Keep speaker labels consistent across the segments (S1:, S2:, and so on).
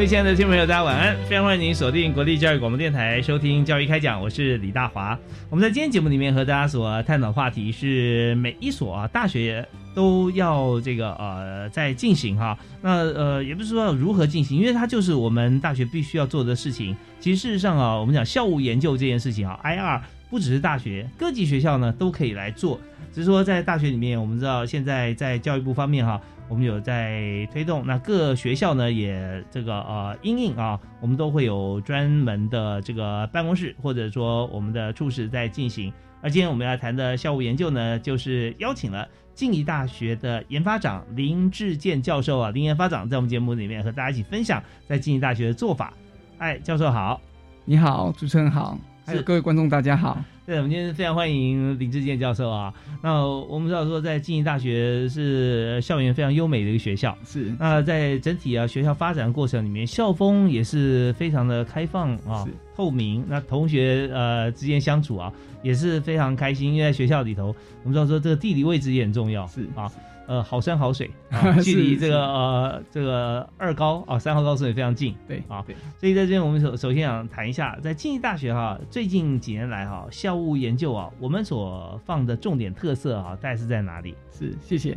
S1: 各位亲爱的听众朋友，大家晚安！非常欢迎您锁定国立教育广播电台收听《教育开讲》，我是李大华。我们在今天节目里面和大家所探讨话题是每一所啊大学都要这个呃在进行哈。那呃也不是说如何进行，因为它就是我们大学必须要做的事情。其实事实上啊，我们讲校务研究这件事情啊，IR 不只是大学，各级学校呢都可以来做。只是说在大学里面，我们知道现在在教育部方面哈。我们有在推动，那各学校呢也这个呃，应应啊，我们都会有专门的这个办公室，或者说我们的处室在进行。而今天我们要谈的校务研究呢，就是邀请了静宜大学的研发长林志健教授啊，林研发长在我们节目里面和大家一起分享在静宜大学的做法。哎，教授好，
S2: 你好，主持人好，还有各位观众大家好。
S1: 对，我们今天非常欢迎林志健教授啊。那我们知道说，在静宜大学是校园非常优美的一个学校，
S2: 是。
S1: 那在整体啊学校发展过程里面，校风也是非常的开放啊，透明。那同学呃之间相处啊也是非常开心，因为在学校里头，我们知道说这个地理位置也很重要，
S2: 是
S1: 啊。呃，好山好水，距离这个呃这个二高啊三号高速也非常近，
S2: 对
S1: 啊，所以在这边我们首首先想谈一下，在经济大学哈，最近几年来哈，校务研究啊，我们所放的重点特色啊，大概是在哪里？
S2: 是，谢谢。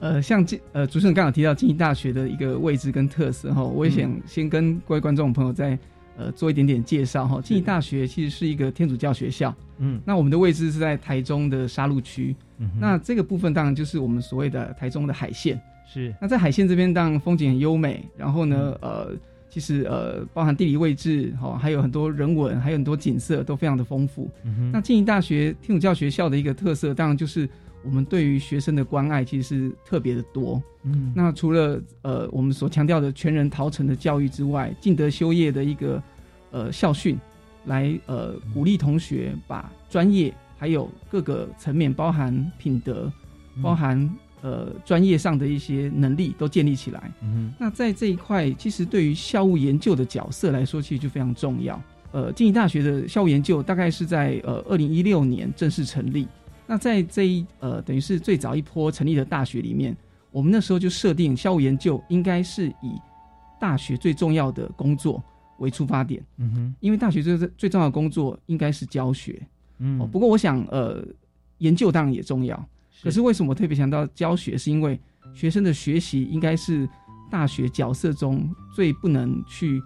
S2: 呃，像这呃主持人刚好提到经济大学的一个位置跟特色哈，我也想先跟各位观众朋友在。呃，做一点点介绍哈。静宜大学其实是一个天主教学校，嗯，那我们的位置是在台中的沙鹿区，嗯，那这个部分当然就是我们所谓的台中的海线，
S1: 是。
S2: 那在海线这边，当然风景很优美，然后呢，呃，其实呃，包含地理位置哈，还有很多人文，还有很多景色都非常的丰富。嗯那静宜大学天主教学校的一个特色，当然就是我们对于学生的关爱其实是特别的多。嗯，那除了呃我们所强调的全人陶成的教育之外，敬德修业的一个呃校训，来呃鼓励同学把专业还有各个层面，包含品德，包含呃专业上的一些能力都建立起来。嗯，那在这一块，其实对于校务研究的角色来说，其实就非常重要。呃，静宜大学的校务研究大概是在呃二零一六年正式成立。那在这一呃等于是最早一波成立的大学里面。我们那时候就设定校务研究应该是以大学最重要的工作为出发点，嗯哼，因为大学最最重要的工作应该是教学，嗯，不过我想，呃，研究当然也重要，可是为什么特别强调教学？是因为学生的学习应该是大学角色中最不能去，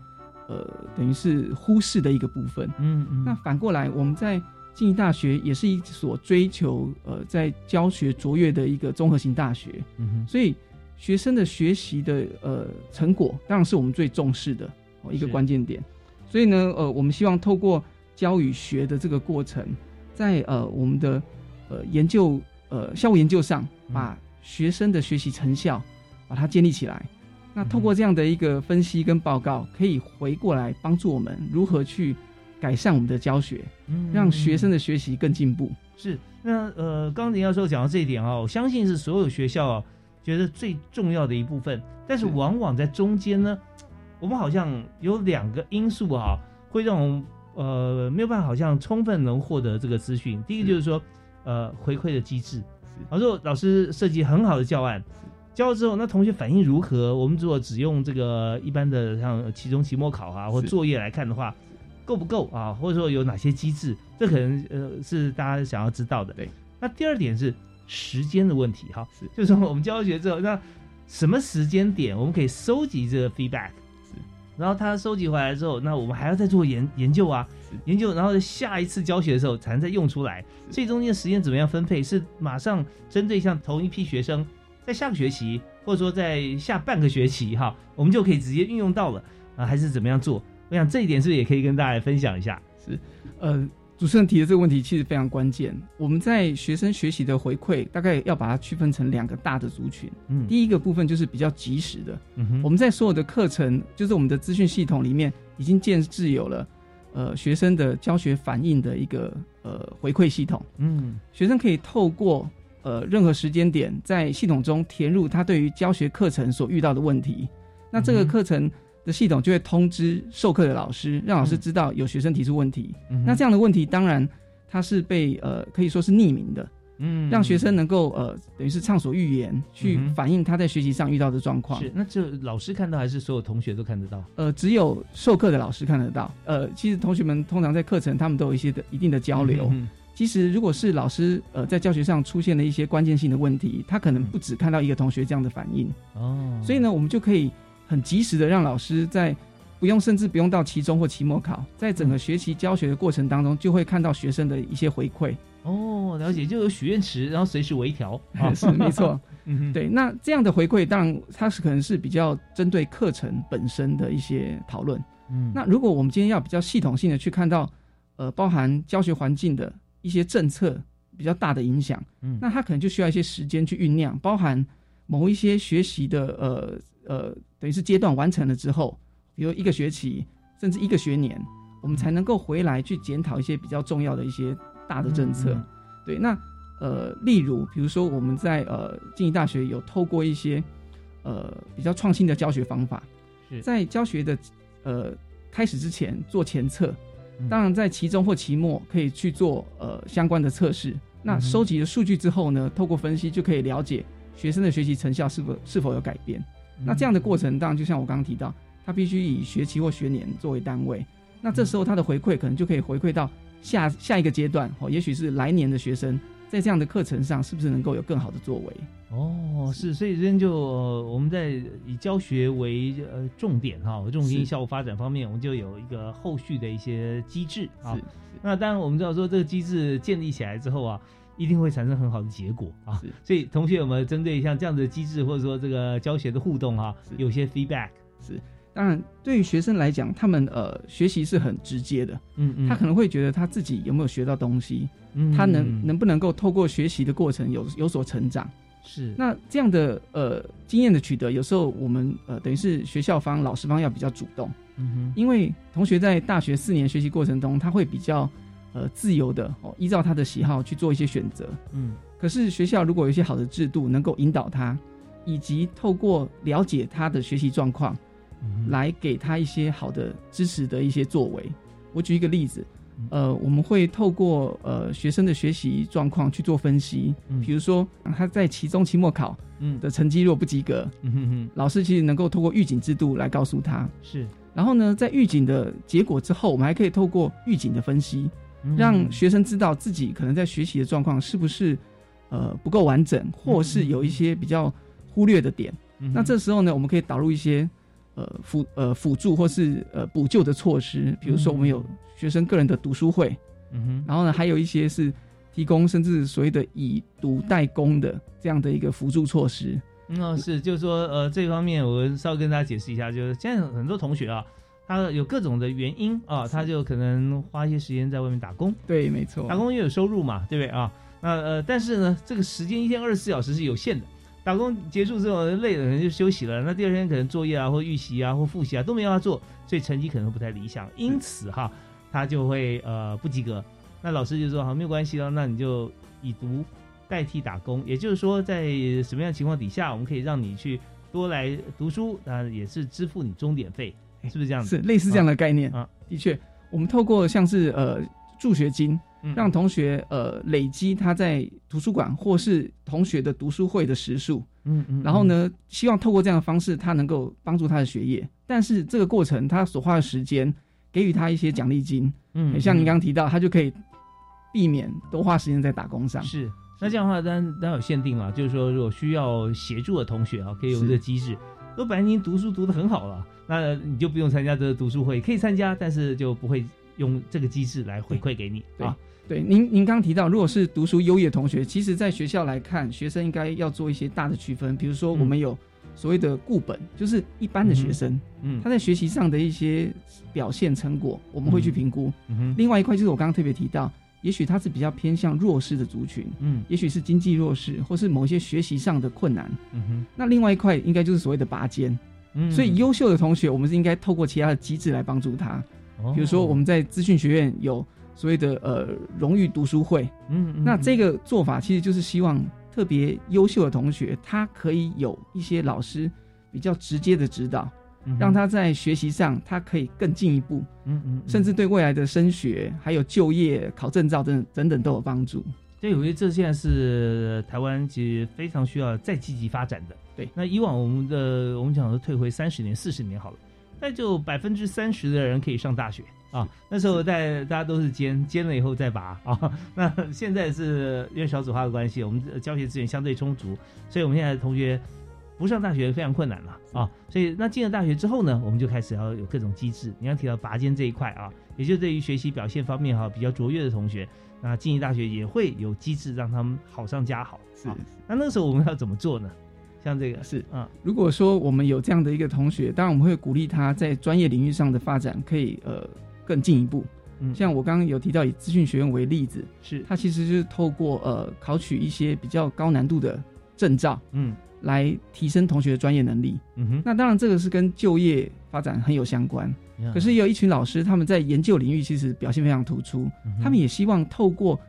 S2: 呃，等于是忽视的一个部分，嗯嗯，那反过来我们在。静宜大学也是一所追求呃在教学卓越的一个综合性大学，嗯所以学生的学习的呃成果当然是我们最重视的一个关键点。所以呢，呃，我们希望透过教与学的这个过程，在呃我们的呃研究呃校务研究上，把学生的学习成效把它建立起来。那透过这样的一个分析跟报告，可以回过来帮助我们如何去。改善我们的教学，嗯让学生的学习更进步。
S1: 是那呃，刚刚林教授讲到这一点啊，我相信是所有学校觉得最重要的一部分。但是往往在中间呢，我们好像有两个因素啊，会让我们呃没有办法好像充分能获得这个资讯。第一个就是说呃回馈的机制，老师老师设计很好的教案，教了之后那同学反应如何？我们如果只用这个一般的像期中、期末考啊或作业来看的话。够不够啊？或者说有哪些机制？这可能呃是大家想要知道的。
S2: 对，
S1: 那第二点是时间的问题哈，是就是说我们教学之后，那什么时间点我们可以收集这个 feedback，然后他收集回来之后，那我们还要再做研研究啊，研究，然后下一次教学的时候才能再用出来。所以中间的时间怎么样分配？是马上针对像同一批学生，在下个学期，或者说在下半个学期哈，我们就可以直接运用到了啊，还是怎么样做？我想这一点是不是也可以跟大家分享一下？
S2: 是，呃。主持人提的这个问题其实非常关键。我们在学生学习的回馈，大概要把它区分成两个大的族群。嗯，第一个部分就是比较及时的。嗯哼，我们在所有的课程，就是我们的资讯系统里面，已经建制有了呃学生的教学反应的一个呃回馈系统。嗯，学生可以透过呃任何时间点，在系统中填入他对于教学课程所遇到的问题。那这个课程。的系统就会通知授课的老师，让老师知道有学生提出问题。那这样的问题当然它是被呃可以说是匿名的，嗯，让学生能够呃等于是畅所欲言去反映他在学习上遇到的状况。
S1: 是，那就老师看到还是所有同学都看得到？
S2: 呃，只有授课的老师看得到。呃，其实同学们通常在课程他们都有一些的一定的交流。嗯其实如果是老师呃在教学上出现了一些关键性的问题，他可能不只看到一个同学这样的反应。哦，所以呢，我们就可以。很及时的让老师在不用甚至不用到期中或期末考，在整个学习教学的过程当中，就会看到学生的一些回馈。
S1: 哦，了解，就有许愿池，然后随时微调。
S2: 是没错，嗯对。那这样的回馈，当然它是可能是比较针对课程本身的一些讨论。嗯，那如果我们今天要比较系统性的去看到，呃，包含教学环境的一些政策比较大的影响，嗯，那它可能就需要一些时间去酝酿，包含某一些学习的呃。呃，等于是阶段完成了之后，比如一个学期，甚至一个学年，我们才能够回来去检讨一些比较重要的一些大的政策。对，那呃，例如，比如说我们在呃静宜大学有透过一些呃比较创新的教学方法，在教学的呃开始之前做前测，当然在期中或期末可以去做呃相关的测试。那收集了数据之后呢，透过分析就可以了解学生的学习成效是否是否有改变。那这样的过程，当然就像我刚刚提到，他必须以学期或学年作为单位。那这时候他的回馈可能就可以回馈到下下一个阶段，哦，也许是来年的学生在这样的课程上是不是能够有更好的作为？
S1: 哦，是，所以今天就我们在以教学为呃重点哈，重心效果发展方面，我们就有一个后续的一些机制啊。那当然我们知道说这个机制建立起来之后啊。一定会产生很好的结果啊！所以同学有没有针对像这样的机制，或者说这个教学的互动啊，有些 feedback？
S2: 是，当然对于学生来讲，他们呃学习是很直接的，嗯嗯，他可能会觉得他自己有没有学到东西，嗯，他能能不能够透过学习的过程有有所成长？
S1: 是，
S2: 那这样的呃经验的取得，有时候我们呃等于是学校方、老师方要比较主动，嗯哼，因为同学在大学四年学习过程中，他会比较。呃，自由的哦，依照他的喜好去做一些选择。嗯，可是学校如果有一些好的制度，能够引导他，以及透过了解他的学习状况，来给他一些好的支持的一些作为。我举一个例子，呃，我们会透过呃学生的学习状况去做分析。嗯，比如说他在期中、期末考嗯的成绩若不及格，嗯哼哼，老师其实能够透过预警制度来告诉他。
S1: 是，
S2: 然后呢，在预警的结果之后，我们还可以透过预警的分析。让学生知道自己可能在学习的状况是不是呃不够完整，或是有一些比较忽略的点。那这时候呢，我们可以导入一些呃辅呃辅助或是呃补救的措施，比如说我们有学生个人的读书会，嗯哼，然后呢还有一些是提供甚至所谓的以读代工的这样的一个辅助措施。
S1: 嗯，是，就是说呃这方面我稍微跟大家解释一下，就是现在很多同学啊。他有各种的原因啊，他就可能花一些时间在外面打工。
S2: 对，没错，
S1: 打工又有收入嘛，对不对啊？那呃，但是呢，这个时间一天二十四小时是有限的。打工结束之后累了，可能就休息了。那第二天可能作业啊，或预习啊，或复习啊都没有法做，所以成绩可能不太理想。因此哈，他就会呃不及格。那老师就说好，没有关系了，那你就以读代替打工。也就是说，在什么样的情况底下，我们可以让你去多来读书，那也是支付你钟点费。是不是这样子？
S2: 是类似这样的概念啊。的确，我们透过像是呃助学金，让同学呃累积他在图书馆或是同学的读书会的时数，嗯嗯，然后呢，希望透过这样的方式，他能够帮助他的学业。但是这个过程他所花的时间，给予他一些奖励金，嗯，像您刚刚提到，他就可以避免多花时间在打工上。
S1: 是。那这样的话，当然当然有限定了，就是说如果需要协助的同学啊，可以用这个机制。都本来您读书读的很好了，那你就不用参加这个读书会，可以参加，但是就不会用这个机制来回馈给你啊。
S2: 对，您您刚提到，如果是读书优异的同学，其实在学校来看，学生应该要做一些大的区分，比如说我们有所谓的固本，就是一般的学生，嗯，他在学习上的一些表现成果，我们会去评估。另外一块就是我刚刚特别提到，也许他是比较偏向弱势的族群，嗯，也许是经济弱势，或是某些学习上的困难，嗯哼。那另外一块应该就是所谓的拔尖，嗯，所以优秀的同学，我们是应该透过其他的机制来帮助他，比如说我们在资讯学院有。所谓的呃荣誉读书会，嗯，那这个做法其实就是希望特别优秀的同学，他可以有一些老师比较直接的指导，让他在学习上他可以更进一步，嗯嗯，甚至对未来的升学还有就业考证照等等等都有帮助。
S1: 对，我觉得这现在是台湾其实非常需要再积极发展的。
S2: 对，
S1: 那以往我们的我们讲的退回三十年、四十年好了，那就百分之三十的人可以上大学。啊，那时候在大家都是尖尖了以后再拔啊。那现在是因为小组化的关系，我们教学资源相对充足，所以我们现在同学不上大学非常困难了啊。所以那进了大学之后呢，我们就开始要有各种机制。你要提到拔尖这一块啊，也就对于学习表现方面哈比较卓越的同学，那经济大学也会有机制让他们好上加好。
S2: 是，
S1: 那那个时候我们要怎么做呢？像这个
S2: 是啊，如果说我们有这样的一个同学，当然我们会鼓励他在专业领域上的发展，可以呃。更进一步，嗯，像我刚刚有提到以资讯学院为例子，
S1: 是
S2: 他其实就是透过呃考取一些比较高难度的证照，嗯，来提升同学的专业能力，嗯哼。那当然这个是跟就业发展很有相关，可是也有一群老师他们在研究领域其实表现非常突出，他们也希望透过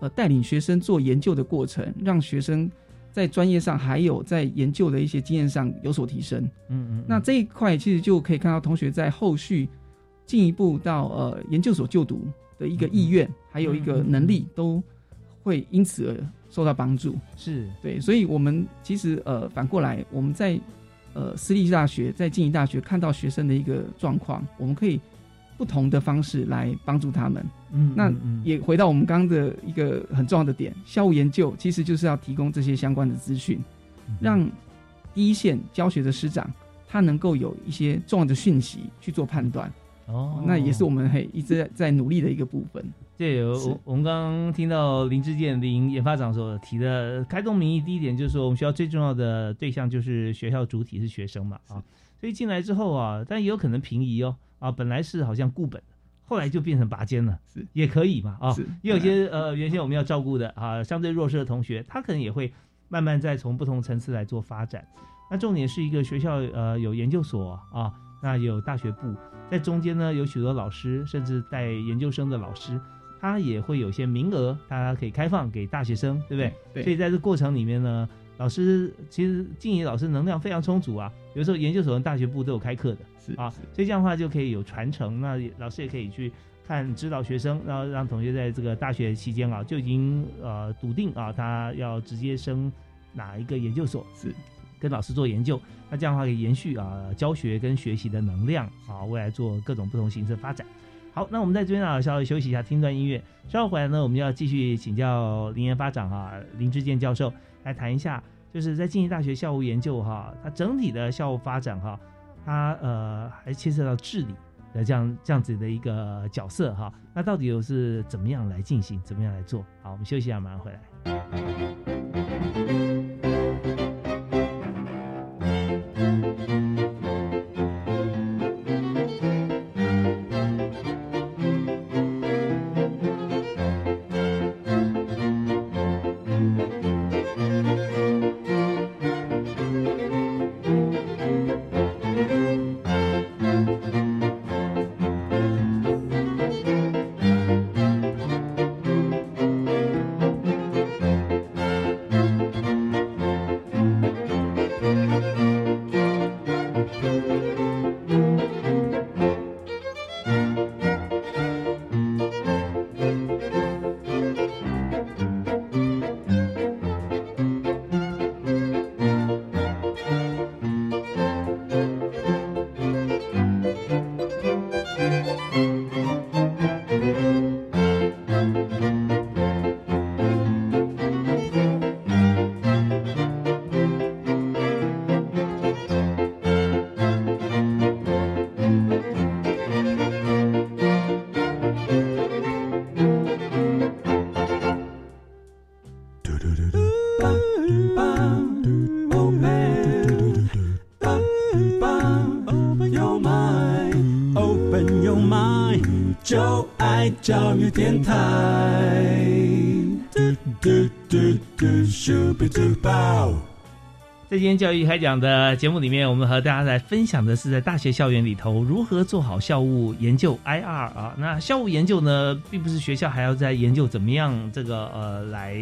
S2: 呃带领学生做研究的过程，让学生在专业上还有在研究的一些经验上有所提升，嗯嗯。那这一块其实就可以看到同学在后续。进一步到呃研究所就读的一个意愿，还有一个能力，都会因此而受到帮助。
S1: 是
S2: 对，所以我们其实呃反过来，我们在呃私立大学、在经营大学看到学生的一个状况，我们可以不同的方式来帮助他们。嗯，那也回到我们刚刚的一个很重要的点，校务研究其实就是要提供这些相关的资讯，让第一线教学的师长他能够有一些重要的讯息去做判断。哦，那也是我们嘿一直在在努力的一个部分。
S1: 对，我我们刚刚听到林志健林研发长所提的开动民意，第一点就是说，我们学校最重要的对象就是学校主体是学生嘛啊，所以进来之后啊，但也有可能平移哦啊，本来是好像固本，后来就变成拔尖了，
S2: 是。
S1: 也可以嘛啊，也有些呃原先我们要照顾的啊。相对弱势的同学，他可能也会慢慢再从不同层次来做发展。那重点是一个学校呃有研究所啊。那有大学部在中间呢，有许多老师，甚至带研究生的老师，他也会有些名额，他可以开放给大学生，对不对？
S2: 对。
S1: 所以在这过程里面呢，老师其实静怡老师能量非常充足啊。有时候研究所跟、大学部都有开课的，
S2: 是
S1: 啊。所以这样的话就可以有传承，那老师也可以去看指导学生，然后让同学在这个大学期间啊，就已经呃笃定啊，他要直接升哪一个研究所
S2: 是。
S1: 跟老师做研究，那这样的话可以延续啊教学跟学习的能量啊，未来做各种不同形式发展。好，那我们在这边啊稍微休息一下，听段音乐。稍后回来呢，我们要继续请教林研发长啊林志健教授来谈一下，就是在经济大学校务研究哈，它整体的校务发展哈，它呃还牵涉到治理的这样这样子的一个角色哈。那到底又是怎么样来进行，怎么样来做？好，我们休息一下，马上回来。
S3: 教育电台。嘟嘟嘟嘟咻比嘟爆
S1: 在今天教育开讲的节目里面，我们和大家来分享的是在大学校园里头如何做好校务研究 IR 啊。那校务研究呢，并不是学校还要在研究怎么样这个呃来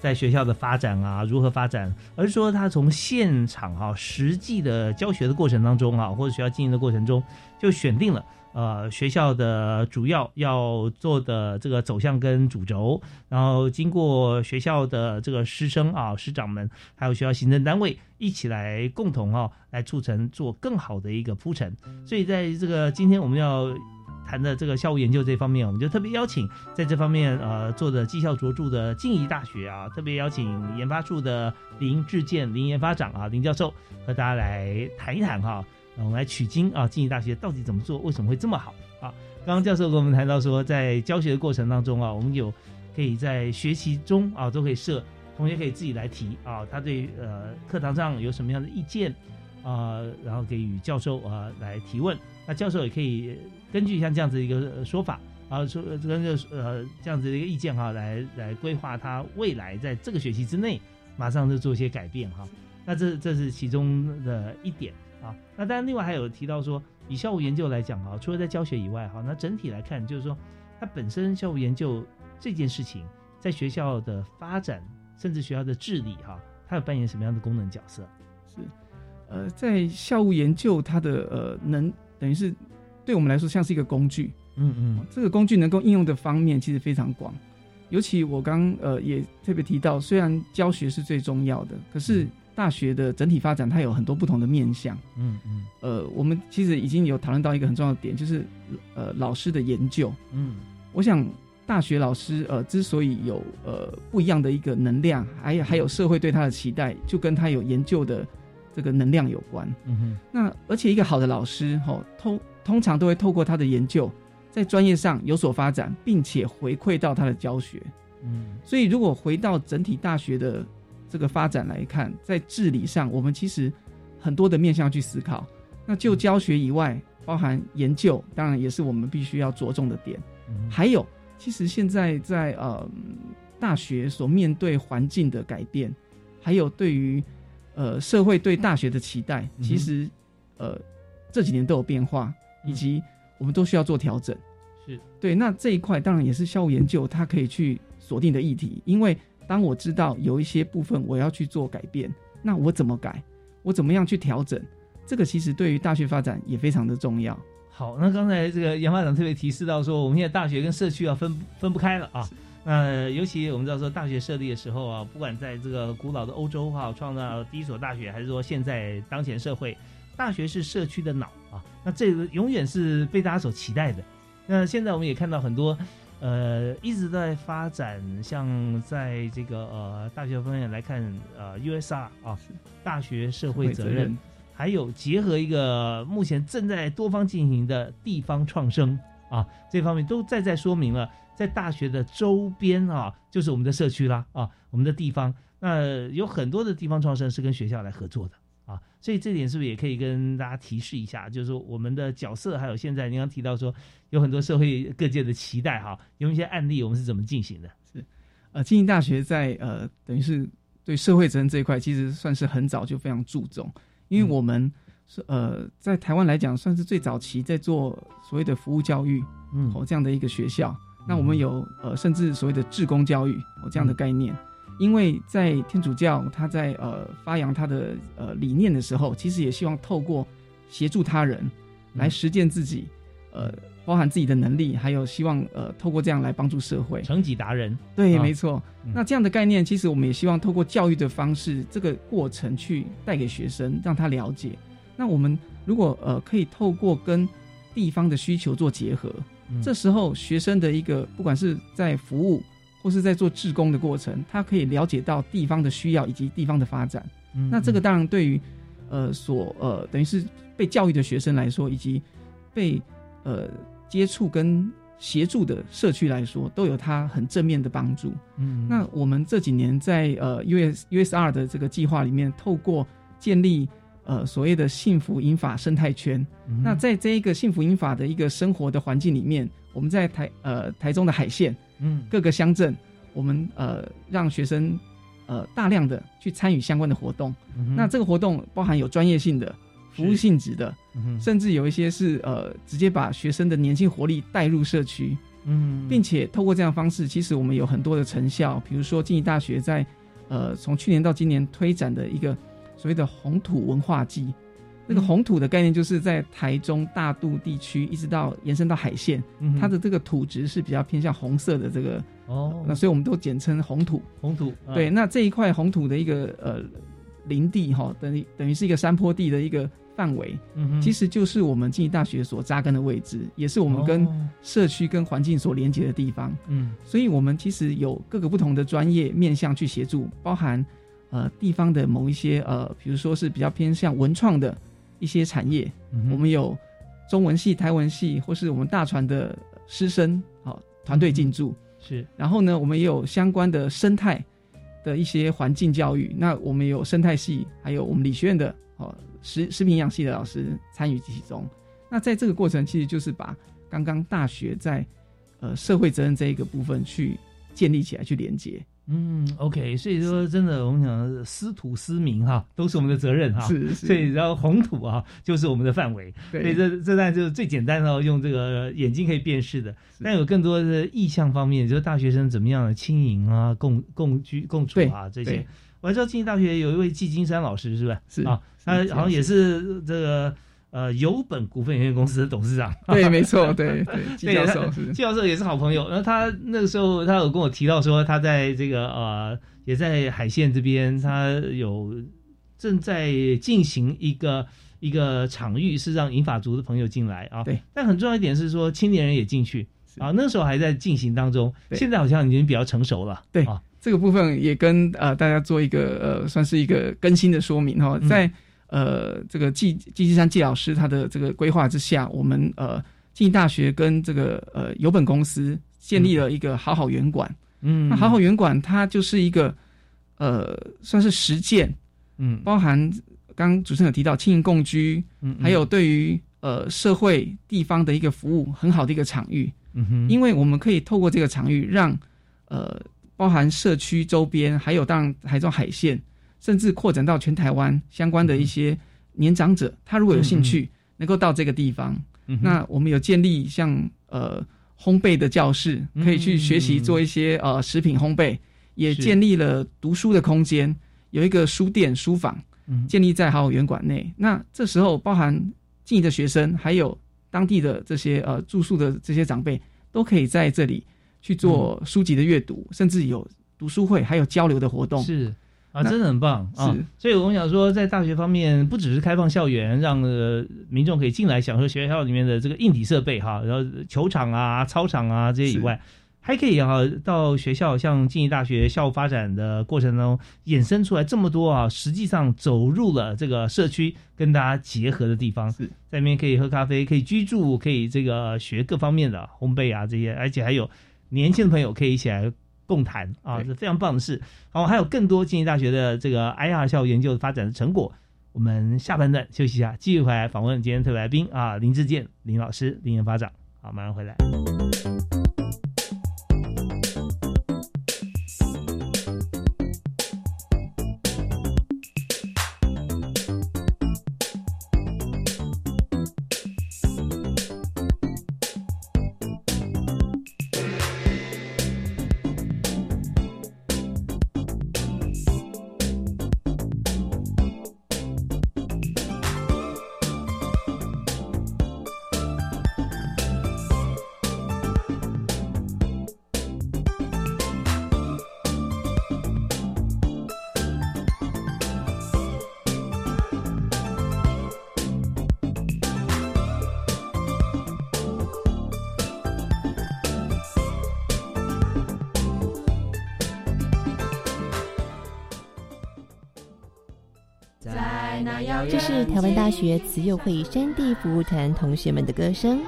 S1: 在学校的发展啊，如何发展，而是说他从现场哈、实际的教学的过程当中啊，或者学校经营的过程中，就选定了。呃，学校的主要要做的这个走向跟主轴，然后经过学校的这个师生啊、师长们，还有学校行政单位一起来共同啊，来促成做更好的一个铺陈。所以在这个今天我们要谈的这个校务研究这方面，我们就特别邀请在这方面呃做的绩效卓著的静宜大学啊，特别邀请研发处的林志健林研发长啊林教授和大家来谈一谈哈。我们来取经啊，经济大学到底怎么做？为什么会这么好啊？刚刚教授跟我们谈到说，在教学的过程当中啊，我们有可以在学习中啊，都可以设同学可以自己来提啊，他对呃课堂上有什么样的意见啊，然后给予教授啊来提问。那教授也可以根据像这样子一个说法啊，说跟着呃这样子的一个意见哈，来来规划他未来在这个学期之内马上就做一些改变哈。那这这是其中的一点。啊，那当然，另外还有提到说，以校务研究来讲啊，除了在教学以外，哈，那整体来看，就是说，它本身校务研究这件事情，在学校的发展，甚至学校的治理，哈，它有扮演什么样的功能角色？
S2: 是，呃，在校务研究，它的呃能等于是对我们来说像是一个工具，
S1: 嗯嗯，
S2: 这个工具能够应用的方面其实非常广，尤其我刚呃也特别提到，虽然教学是最重要的，可是。大学的整体发展，它有很多不同的面向。
S1: 嗯嗯。
S2: 呃，我们其实已经有讨论到一个很重要的点，就是呃老师的研究。
S1: 嗯。
S2: 我想大学老师呃之所以有呃不一样的一个能量，还有还有社会对他的期待，就跟他有研究的这个能量有关。
S1: 嗯哼。
S2: 那而且一个好的老师，吼通通常都会透过他的研究，在专业上有所发展，并且回馈到他的教学。
S1: 嗯。
S2: 所以如果回到整体大学的。这个发展来看，在治理上，我们其实很多的面向去思考。那就教学以外，包含研究，当然也是我们必须要着重的点。还有，其实现在在呃大学所面对环境的改变，还有对于呃社会对大学的期待，其实呃这几年都有变化，以及我们都需要做调整。
S1: 是
S2: 对。那这一块当然也是校务研究它可以去锁定的议题，因为。当我知道有一些部分我要去做改变，那我怎么改？我怎么样去调整？这个其实对于大学发展也非常的重要。
S1: 好，那刚才这个杨发长特别提示到说，我们现在大学跟社区要分分不开了啊。那尤其我们知道说，大学设立的时候啊，不管在这个古老的欧洲哈，创造第一所大学，还是说现在当前社会，大学是社区的脑啊。那这个永远是被大家所期待的。那现在我们也看到很多。呃，一直在发展，像在这个呃大学方面来看，呃，USR 啊，大学社会责任，还有结合一个目前正在多方进行的地方创生啊，这方面都再在说明了，在大学的周边啊，就是我们的社区啦啊，我们的地方，那有很多的地方创生是跟学校来合作的。啊，所以这点是不是也可以跟大家提示一下？就是说我们的角色，还有现在您刚提到说有很多社会各界的期待，哈，有一些案例我们是怎么进行的？
S2: 是，呃，经营大学在呃等于是对社会责任这一块，其实算是很早就非常注重，因为我们是呃在台湾来讲，算是最早期在做所谓的服务教育，
S1: 嗯，
S2: 哦这样的一个学校。那我们有呃甚至所谓的志工教育哦这样的概念。因为在天主教，他在呃发扬他的呃理念的时候，其实也希望透过协助他人来实践自己，呃，包含自己的能力，还有希望呃透过这样来帮助社会，
S1: 成己达人。
S2: 对，没错。那这样的概念，其实我们也希望透过教育的方式，这个过程去带给学生，让他了解。那我们如果呃可以透过跟地方的需求做结合，这时候学生的一个不管是在服务。或是在做志工的过程，他可以了解到地方的需要以及地方的发展。那这个当然对于呃所呃等于是被教育的学生来说，以及被呃接触跟协助的社区来说，都有他很正面的帮助。
S1: 嗯，
S2: 那我们这几年在呃 U S U S R 的这个计划里面，透过建立呃所谓的幸福英法生态圈，那在这一个幸福英法的一个生活的环境里面，我们在台呃台中的海线
S1: 嗯
S2: 各个乡镇，我们呃让学生呃大量的去参与相关的活动。那这个活动包含有专业性的、服务性质的，甚至有一些是呃直接把学生的年轻活力带入社区，
S1: 嗯
S2: 并且透过这样的方式，其实我们有很多的成效。比如说，静宜大学在呃从去年到今年推展的一个所谓的红土文化季。那个
S1: 嗯。
S2: 红土的概念，就是在台中大肚地区一直到延伸到海线，
S1: 嗯
S2: 它的这个土质是比较偏向红色的这个，
S1: 哦。
S2: 那所以我们都简称红土。
S1: 红土啊。
S2: 对，那这一块红土的一个呃林地哈，等于等于是一个山坡地的一个范围，
S1: 嗯哼。
S2: 其实就是我们静宜大学所扎根的位置，也是我们跟
S1: 哦。
S2: 社区跟环境所连接的地方。
S1: 嗯。
S2: 所以，我们其实有各个不同的专业面向去协助，包含呃地方的某一些呃，比如说是比较偏向文创的一些产业，
S1: 嗯
S2: 我们有中文系、台文系，或是我们大船的师生好团队进驻。
S1: 是
S2: 然后呢，我们也有相关的生态的一些环境教育。那我们有生态系，还有我们理学院的哦食食品营养系的老师参与其中。那在这个过程，其实就是把刚刚大学在呃社会责任这一个部分去建立起来，去连接。
S1: 嗯，OK，所以说真的，我们讲师土师民哈，都是我们的责任哈。
S2: 是是
S1: 所以然后红土啊，就是我们的范围。所以这这当然就是最简单的哦，用这个眼睛可以辨识的。但有更多的意向方面，就是大学生怎么样的轻盈啊、共共居共处啊这些。我还知道经济大学有一位季金山老师，是吧？
S2: 是
S1: 啊，他好像也是这个呃友本股份有限公司的董事长。
S2: 对，没错，对对，季教授是
S1: 季教授也是好朋友。然后他那个时候，他有跟我提到说，他在这个呃，也在海线这边，他有正在进行一个一个场域，是让银发族的朋友进来啊。
S2: 对。
S1: 但很重要一点是说，青年人也进去啊。那时候还在进行当中，现在好像已经比较成熟了。
S2: 对
S1: 啊，
S2: 这个部分也跟呃大家做一个呃算是一个更新的说明哈，
S1: 嗯
S2: 在呃这个季季继山季老师他的这个规划之下，我们呃静宜大学跟这个呃友本公司建立了一个好好园馆。
S1: 嗯，
S2: 那好好园馆它就是一个呃算是实践，
S1: 嗯，
S2: 包含刚刚主持人有提到青营共居，
S1: 嗯，
S2: 还有对于呃社会地方的一个服务很好的一个场域。
S1: 嗯哼，
S2: 因为我们可以透过这个场域让，呃，包含社区周边，还有当然台中海线，甚至扩展到全台湾相关的一些年长者，他如果有兴趣，能够到这个地方，那我们有建立像呃烘焙的教室，可以去学习做一些呃食品烘焙，也建立了读书的空间，有一个书店书房，
S1: 嗯。
S2: 建立在好好园馆内。那这时候包含进的学生，还有当地的这些呃住宿的这些长辈，都可以在这里去做书籍的阅读，甚至有读书会，还有交流的活动。
S1: 是啊，真的很棒啊。
S2: 是！
S1: 所以我们想说，在大学方面，不只是开放校园，让呃民众可以进来享受学校里面的这个硬体设备哈，然后球场啊、操场啊这些以外，还可以啊到学校像静宜大学校务发展的过程中衍生出来这么多啊，实际上走入了这个社区跟大家结合的地方，
S2: 是。
S1: 在里面可以喝咖啡，可以居住，可以这个学各方面的烘焙啊这些，而且还有年轻的朋友可以一起来共谈啊，是非常棒的事。好，还有更多经济大学的这个 IR 校研究发展的成果。我们下半段休息一下，继续回来访问今天特别来宾啊，林志健林老师，林研发长。好，马上回来。
S4: 学慈幼会山地服务团同学们的歌声。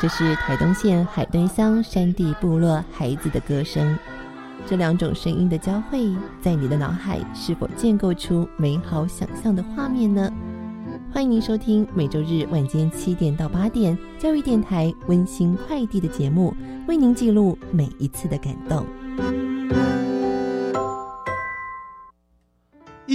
S4: 这是台东县海端乡山地部落孩子的歌声。这两种声音的交汇，在你的脑海是否建构出美好想象的画面呢？欢迎您收听每周日晚间七点到八点教育电台温馨快递的节目，为您记录每一次的感动。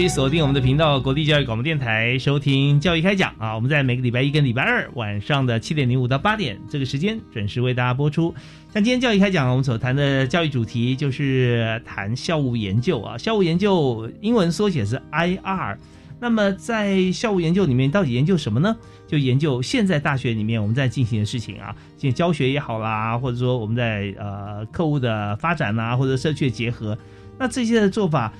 S1: 续锁定我们的频道——国立教育广播电台，收听教育开讲啊！我们在每个礼拜一跟礼拜二晚上的七点零五到八点这个时间准时为大家播出。像今天教育开讲，我们所谈的教育主题就是谈校务研究啊。校务研究英文缩写是 IR。那么在校务研究里面，到底研究什么呢？就研究现在大学里面我们在进行的事情啊，像教学也好啦，或者说我们在呃客户的发展呐、或者社区的结合，那这些的做法。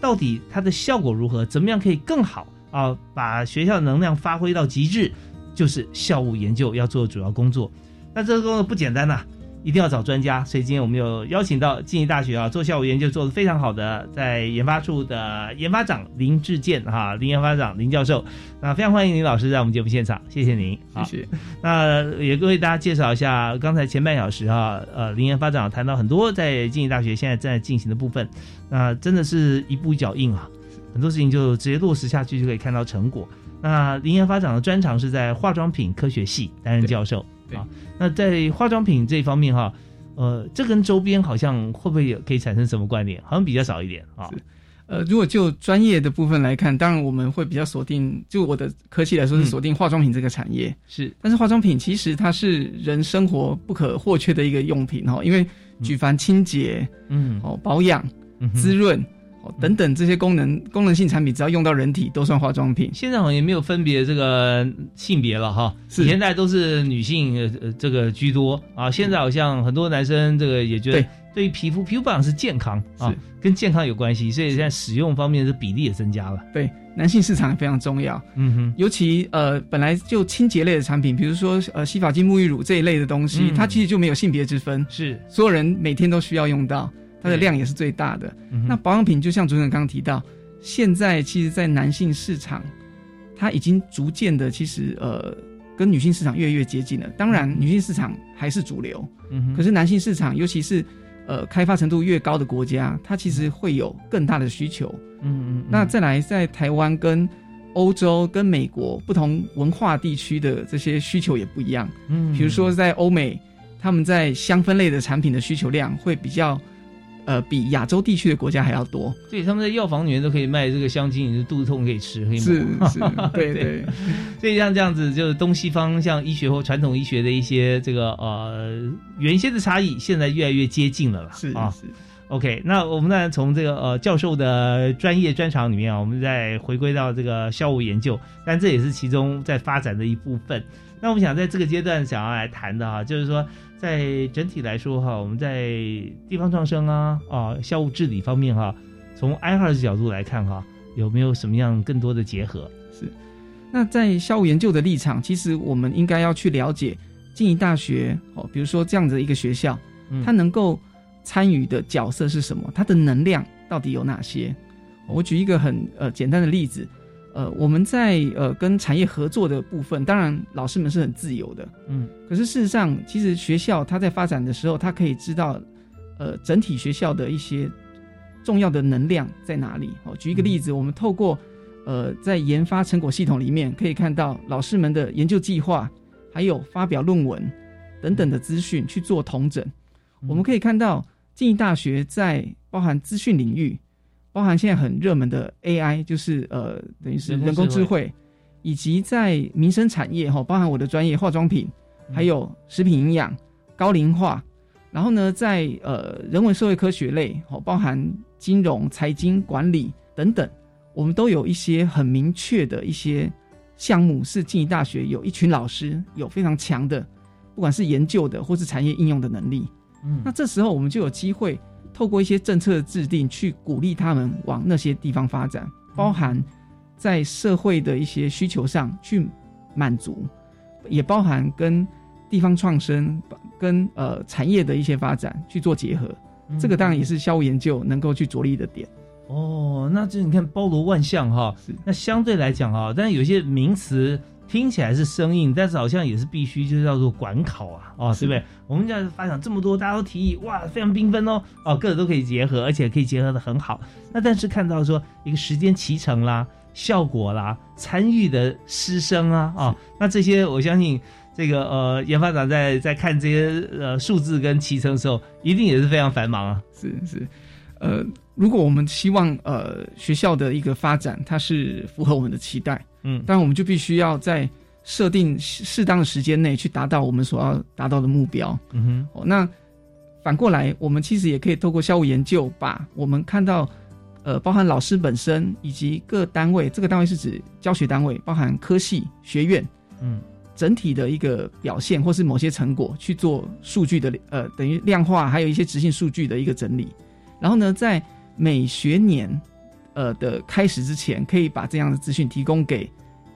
S1: 到底它的效果如何？怎么样可以更好啊？把学校能量发挥到极致，就是校务研究要做的主要工作。那这个工作不简单呐、一定要找专家。所以今天我们有邀请到静宜大学啊做校务研究做得非常好的，在研发处的研发长林志健哈林研发长林教授，那非常欢迎林老师在我们节目现场，谢谢您，
S2: 谢谢。
S1: 那也为大家介绍一下，刚才前半小时哈，呃，林研发长谈到很多在静宜大学现在正在进行的部分，那真的是一步一脚印啊，很多事情就直接落实下去就可以看到成果。那林研发长的专长是在化妆品科学系担任教授啊，那在化妆品这方面哈，呃，这跟周边好像会不会有可以产生什么关联？好像比较少一点啊。
S2: 呃，如果就专业的部分来看，当然我们会比较锁定，就我的科技来说是锁定化妆品这个产业。
S1: 是，
S2: 但是化妆品其实它是人生活不可或缺的一个用品哈，因为举凡清洁、
S1: 嗯。
S2: 哦保养、滋润哦等等这些功能功能性产品，只要用到人体都算化妆品。
S1: 现在好像也没有分别这个性别了哈，以前代都是女性呃呃这个居多。啊，现在好像很多男生这个也觉得对。于皮肤皮肤保养是健康啊，跟健康有关系，所以现在使用方面的比例也增加了。
S2: 对，男性市场也非常重要。
S1: 嗯哼，
S2: 尤其呃本来就清洁类的产品，比如说呃洗发精、沐浴乳这一类的东西，
S1: 嗯。
S2: 它其实就没有性别之分，
S1: 是。
S2: 所有人每天都需要用到，它的量也是最大的。
S1: 嗯
S2: 那保养品就像主持人刚刚提到，现在其实，在男性市场，它已经逐渐的其实呃跟女性市场越来越接近了。当然，女性市场还是主流，
S1: 嗯
S2: 可是男性市场，尤其是呃开发程度越高的国家，它其实会有更大的需求。
S1: 嗯嗯，
S2: 那再来，在台湾跟欧洲跟美国不同文化地区的这些需求也不一样。
S1: 嗯
S2: 比如说在欧美，他们在香氛类的产品的需求量会比较，呃，比亚洲地区的国家还要多。
S1: 所以他们在药房里面都可以卖这个香精，你的肚子痛可以吃，可以
S2: 是是 对对。
S1: 所以像这样子，就是东西方像医学或传统医学的一些这个呃原先的差异，现在越来越接近了啦。
S2: 是
S1: 啊
S2: 是。
S1: OK，那我们呢从这个呃教授的专业专长里面啊，我们再回归到这个校务研究，但这也是其中在发展的一部分。那我们想在这个阶段想要来谈的哈，就是说在整体来说哈，我们在地方创生啊啊校务治理方面哈，从 I 二的角度来看哈，有没有什么样更多的结合？
S2: 是那在校务研究的立场，其实我们应该要去了解静宜大学哦，比如说这样的一个学校，
S1: 嗯
S2: 它能够参与的角色是什么？它的能量到底有哪些？我举一个很呃简单的例子，呃，我们在呃跟产业合作的部分，当然老师们是很自由的，
S1: 嗯
S2: 可是事实上，其实学校它在发展的时候，它可以知道，呃，整体学校的一些重要的能量在哪里。哦，举一个例子，我们透过呃在研发成果系统里面，可以看到老师们的研究计划，还有发表论文等等的资讯去做统整。我们可以看到，静宜大学在包含资讯领域，包含现在很热门的 AI，就是呃等于是
S1: 人工智慧。
S2: 以及在民生产业哈，包含我的专业化妆品，还有食品营养、高龄化，然后呢，在呃人文社会科学类，哦，包含金融、财经、管理等等，我们都有一些很明确的一些项目，是静宜大学有一群老师有非常强的，不管是研究的或是产业应用的能力。
S1: 嗯。
S2: 那这时候我们就有机会透过一些政策的制定，去鼓励他们往那些地方发展，包含在社会的一些需求上去满足，也包含跟地方创生、跟呃产业的一些发展去做结合。这个当然也是校务研究能够去着力的点。
S1: 哦，那这你看包罗万象哈。那相对来讲哈，但是有些名词听起来是生硬，但是好像也是必须就是叫做管考啊，哦，对不对？我们现在发展这么多，大家都提议，哇，非常缤纷哦，哦，各个都可以结合，而且可以结合的很好。那但是看到说一个时间脐程啦、效果啦、参与的师生啊，哦、那这些我相信。这个呃，研发长在在看这些呃数字跟脐程的时候，一定也是非常繁忙啊。
S2: 是是，呃，如果我们希望呃学校的一个发展，它是符合我们的期待，
S1: 嗯，
S2: 但我们就必须要在设定适适当的时间内去达到我们所要达到的目标。
S1: 嗯哼，
S2: 哦，那反过来，我们其实也可以透过校务研究，把我们看到呃包含老师本身以及各单位，这个单位是指教学单位，包含科系、学院，
S1: 嗯。
S2: 整体的一个表现，或是某些成果去做数据的呃，等于量化，还有一些执行数据的一个整理。然后呢，在每学年呃的开始之前，可以把这样的资讯提供给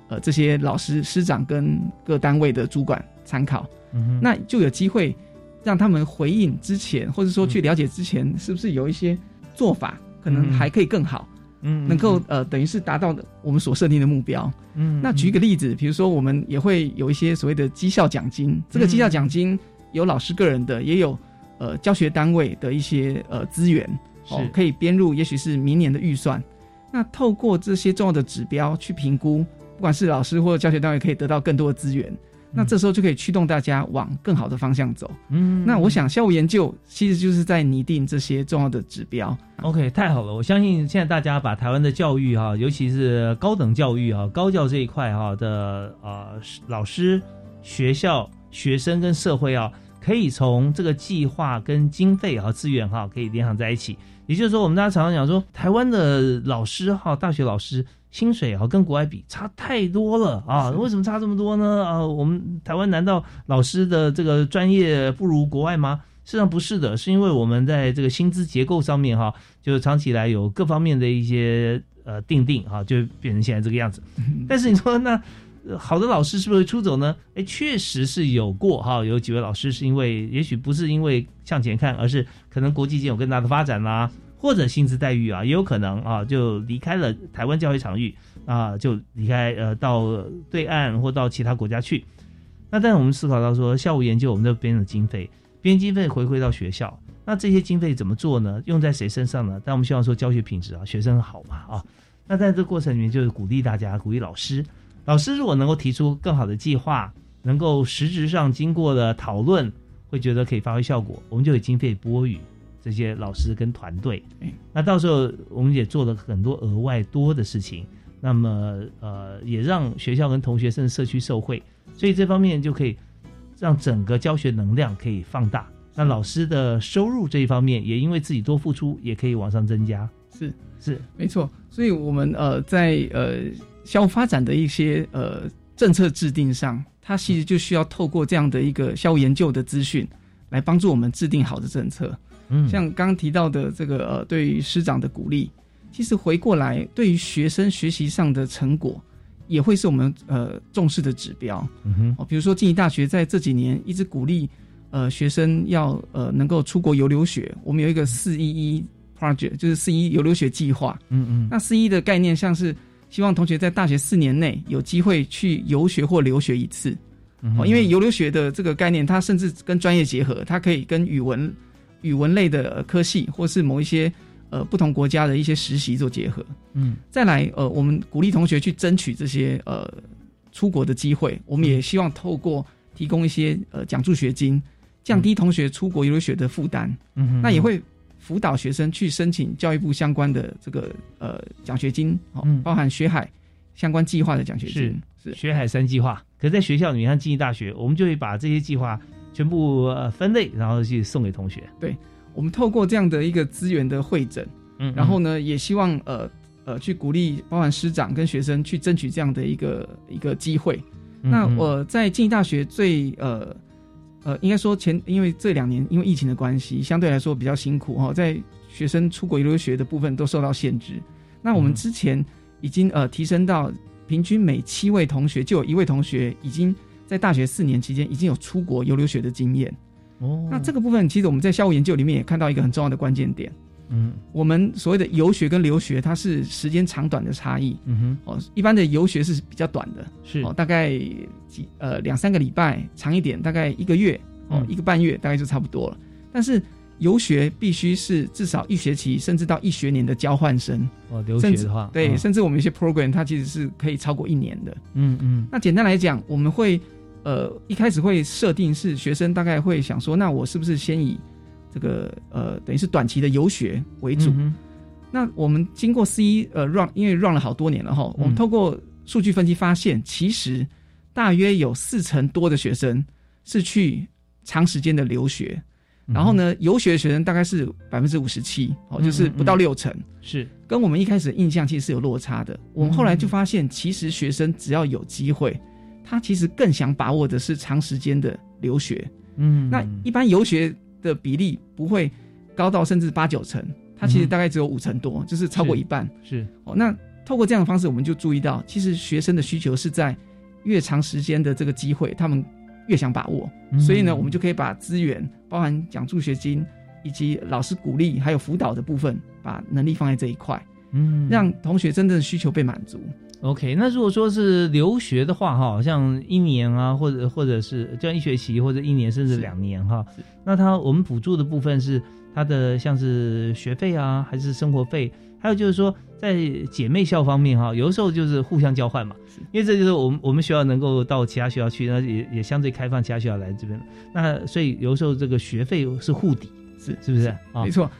S2: 呃这些老师、师长跟各单位的主管参考。
S1: 嗯
S2: 那就有机会让他们回应之前，或者说去了解之前，是不是有一些做法可能还可以更好。
S1: 嗯，
S2: 能够呃，等于是达到我们所设定的目标。
S1: 嗯，
S2: 那举一个例子，比如说我们也会有一些所谓的绩效奖金，这个绩效奖金有老师个人的，也有呃教学单位的一些呃资源，哦
S1: 是，
S2: 可以编入，也许是明年的预算。那透过这些重要的指标去评估，不管是老师或者教学单位，可以得到更多的资源。那这时候就可以驱动大家往更好的方向走。
S1: 嗯，
S2: 那我想校务研究其实就是在拟定这些重要的指标。
S1: OK，太好了！我相信现在大家把台湾的教育哈、尤其是高等教育哈、高教这一块哈、的呃老师、学校、学生跟社会啊，可以从这个计划跟经费和、资源哈、可以联想在一起。也就是说，我们大家常常讲说，台湾的老师哈、大学老师薪水哈跟国外比差太多了啊！为什么差这么多呢？啊，我们台湾难道老师的这个专业不如国外吗？事实上不是的，是因为我们在这个薪资结构上面哈，就长期以来有各方面的一些呃定定哈，就变成现在这个样子。但是你说那呃好的老师是不是会出走呢？哎，确实是有过哈，有几位老师是因为也许不是因为向前看，而是可能国际间有更大的发展啦，或者薪资待遇啊，也有可能啊就离开了台湾教育场域啊，就离开呃到对岸或到其他国家去。那但是我们思考到说，校务研究我们这边的经费，编经费回馈到学校，那这些经费怎么做呢？用在谁身上呢？但我们希望说教学品质啊，学生好嘛啊。那在这过程里面，就是鼓励大家，鼓励老师，老师如果能够提出更好的计划，能够实质上经过了讨论，会觉得可以发挥效果，我们就有经费拨予这些老师跟团队。那到时候我们也做了很多额外多的事情，那么呃，也让学校跟同学甚至社区受惠，所以这方面就可以让整个教学能量可以放大。那老师的收入这一方面，也因为自己多付出，也可以往上增加。
S2: 是
S1: 是，
S2: 没错。所以我们呃在呃校务发展的一些呃政策制定上，它其实就需要透过这样的一个校务研究的资讯，来帮助我们制定好的政策。
S1: 嗯，
S2: 像刚刚提到的这个呃对于师长的鼓励，其实回过来对于学生学习上的成果，也会是我们呃重视的指标。
S1: 嗯哼，
S2: 哦，比如说静宜大学在这几年一直鼓励呃学生要呃能够出国游留学，我们有一个四一一 project，就是四一游留学计划。
S1: 嗯嗯，
S2: 那四一的概念像是希望同学在大学四年内有机会去游学或留学一次。哦，因为游留学的这个概念，它甚至跟专业结合，它可以跟语文语文类的科系或是某一些。呃，不同国家的一些实习做结合，
S1: 嗯，
S2: 再来，呃，我们鼓励同学去争取这些呃出国的机会。我们也希望透过提供一些呃奖助学金，降低同学出国游学的负担。
S1: 嗯，
S2: 那也会辅导学生去申请教育部相关的这个呃奖学金，哦，包含学海相关计划的奖学金，
S1: 是是学海三计划。可是在学校里面，像经济大学，我们就会把这些计划全部呃分类，然后去送给同学。
S2: 对。我们透过这样的一个资源的会诊，
S1: 嗯，
S2: 然后呢，也希望呃呃去鼓励，包含师长跟学生去争取这样的一个一个机会。那我在经济大学最呃呃，应该说前，因为这两年因为疫情的关系，相对来说比较辛苦哈，在学生出国留学的部分都受到限制。那我们之前已经呃提升到平均每七位同学就有一位同学已经在大学四年期间已经有出国游留学的经验。
S1: 哦，
S2: 那这个部分其实我们在校务研究里面也看到一个很重要的关键点。
S1: 嗯，
S2: 我们所谓的游学跟留学，它是时间长短的差异。
S1: 嗯哼，
S2: 哦，一般的游学是比较短的，
S1: 是
S2: 哦，大概几呃两三个礼拜，长一点大概一个月，哦，一个半月大概就差不多了。但是游学必须是至少一学期，甚至到一学年的交换生。
S1: 哦，留学的话，
S2: 对，甚至我们一些 program 它其实是可以超过一年的。
S1: 嗯嗯，
S2: 那简单来讲，我们会。呃，一开始会设定是学生大概会想说，那我是不是先以这个呃，等于是短期的游学为主？那我们经过 C 呃 run，因为 run 了好多年了哈，我们透过数据分析发现，其实大约有四成多的学生是去长时间的留学，然后呢，游学的学生大概是百分之五十七，哦，就是不到六成，
S1: 是。
S2: 跟我们一开始的印象其实是有落差的。我们后来就发现，其实学生只要有机会。他其实更想把握的是长时间的留学，
S1: 嗯，
S2: 那一般游学的比例不会高到甚至八九成，它其实大概只有五成多，就是超过一半。
S1: 是
S2: 哦，那透过这样的方式，我们就注意到，其实学生的需求是在越长时间的这个机会，他们越想把握。所以呢，我们就可以把资源，包含奖助学金以及老师鼓励还有辅导的部分，把能力放在这一块，
S1: 嗯，
S2: 让同学真正的需求被满足。
S1: OK，那如果说是留学的话，哈，像一年啊，或者或者是这样一学期，或者一年甚至两年，哈，那他我们补助的部分是他的像是学费啊，还是生活费？还有就是说在姐妹校方面，哈，有的时候就是互相交换嘛，因为这就是我们我们学校能够到其他学校去，那也也相对开放其他学校来这边，那所以有的时候这个学费是互抵，
S2: 是
S1: 是不是？
S2: 啊没错。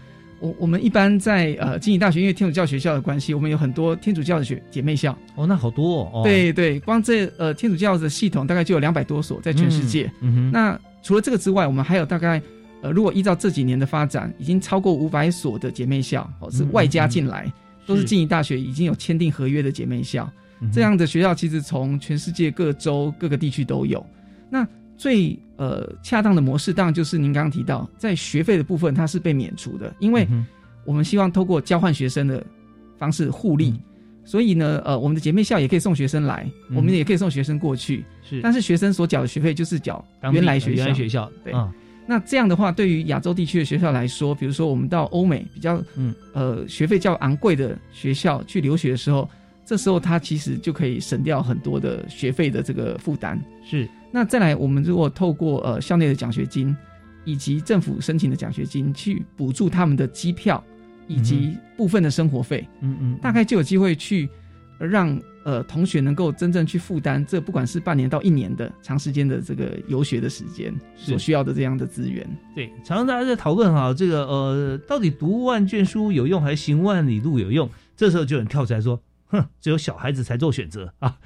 S2: 我我们一般在呃经济大学，因为天主教学校的关系，我们有很多天主教的学姐妹校。
S1: 哦，那好多哦。
S2: 对对，光这呃天主教的系统大概就有两百多所在全世界。
S1: 嗯哼。
S2: 那除了这个之外，我们还有大概呃，如果依照这几年的发展，已经超过五百所的姐妹校，哦，是外加进来，都是经济大学已经有签订合约的姐妹校。这样的学校其实从全世界各州各个地区都有。那最呃恰当的模式，当然就是您刚刚提到，在学费的部分它是被免除的，因为我们希望透过交换学生的方式互利，所以呢，呃，我们的姐妹校也可以送学生来，我们也可以送学生过去，
S1: 是，
S2: 但是学生所缴的学费就是缴原来学
S1: 校，原来学校，
S2: 对。那这样的话，对于亚洲地区的学校来说，比如说我们到欧美比较，
S1: 嗯，
S2: 呃，学费较昂贵的学校去留学的时候，这时候他其实就可以省掉很多的学费的这个负担，
S1: 是。
S2: 那再来，我们如果透过呃校内的奖学金，以及政府申请的奖学金去补助他们的机票以及部分的生活费，
S1: 嗯嗯，
S2: 大概就有机会去让呃同学能够真正去负担这不管是半年到一年的长时间的这个游学的时间所需要的这样的资源。
S1: 对，常常大家在讨论哈，这个呃到底读万卷书有用还是行万里路有用？这时候就有人跳出来说。哼，只有小孩子才做选择啊！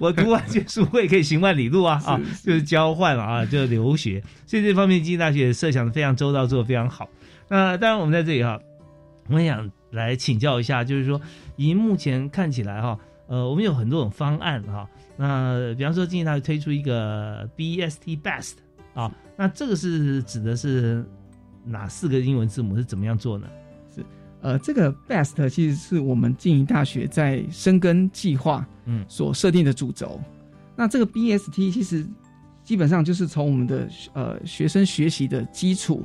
S1: 我读完卷书会可以行万里路啊！啊，就是交换了啊，就是留学。所以这方面经济大学设想的非常周到，做的非常好。那当然，我们在这里哈，我们想来请教一下，就是说，以目前看起来哈，呃，我们有很多种方案哈。那比方说，经济大学推出一个 BST Best 啊，那这个是指的是哪四个英文字母？是怎么样做呢？
S2: 呃，这个 BEST 其实是我们静宜大学在深耕计划
S1: 嗯
S2: 所设定的主轴。那这个 BST 其实基本上就是从我们的呃学生学习的基础，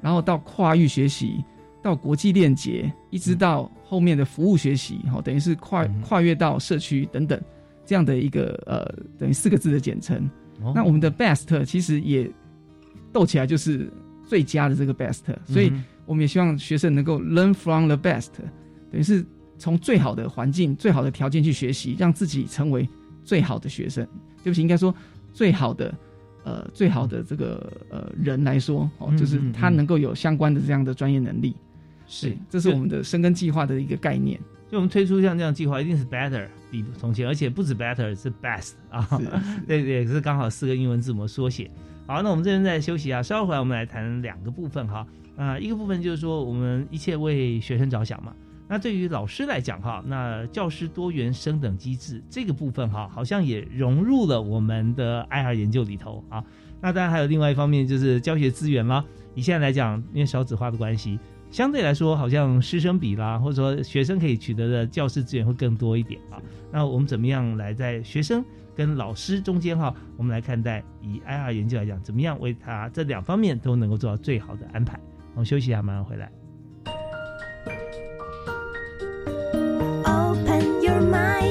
S2: 然后到跨域学习，到国际链接，一直到后面的服务学习，哦、等于是跨跨越到社区等等这样的一个呃等于四个字的简称。
S1: 哦
S2: 那我们的 best 其实也斗起来就是最佳的这个 best，所以
S1: 嗯
S2: 我们也希望学生能够 learn from the best，等于是从最好的环境、最好的条件去学习，让自己成为最好的学生。对不起，应该说最好的呃最好的这个呃人来说，哦，
S1: 嗯
S2: 就是他能够有相关的这样的专业能力。
S1: 是
S2: 对这是我们的深耕计划的一个概念。
S1: 就我们推出像这样的计划，一定是 better 比从前，而且不止 better 是 best 啊，对也，是刚好四个英文字母缩写。好，那我们这边再休息啊，稍后回来我们来谈两个部分哈。啊、一个部分就是说我们一切为学生着想嘛。那对于老师来讲哈，那教师多元升等机制这个部分哈，好像也融入了我们的 IR 研究里头啊。那当然还有另外一方面就是教学资源啦。以现在来讲，因为少子化的关系，相对来说，好像师生比啦，或者说学生可以取得的教师资源会更多一点啊。那我们怎么样来在学生跟老师中间哈，我们来看待以 IR 研究来讲，怎么样为他这两方面都能够做到最好的安排？我们休息一下，马上回来。
S5: Open your mind，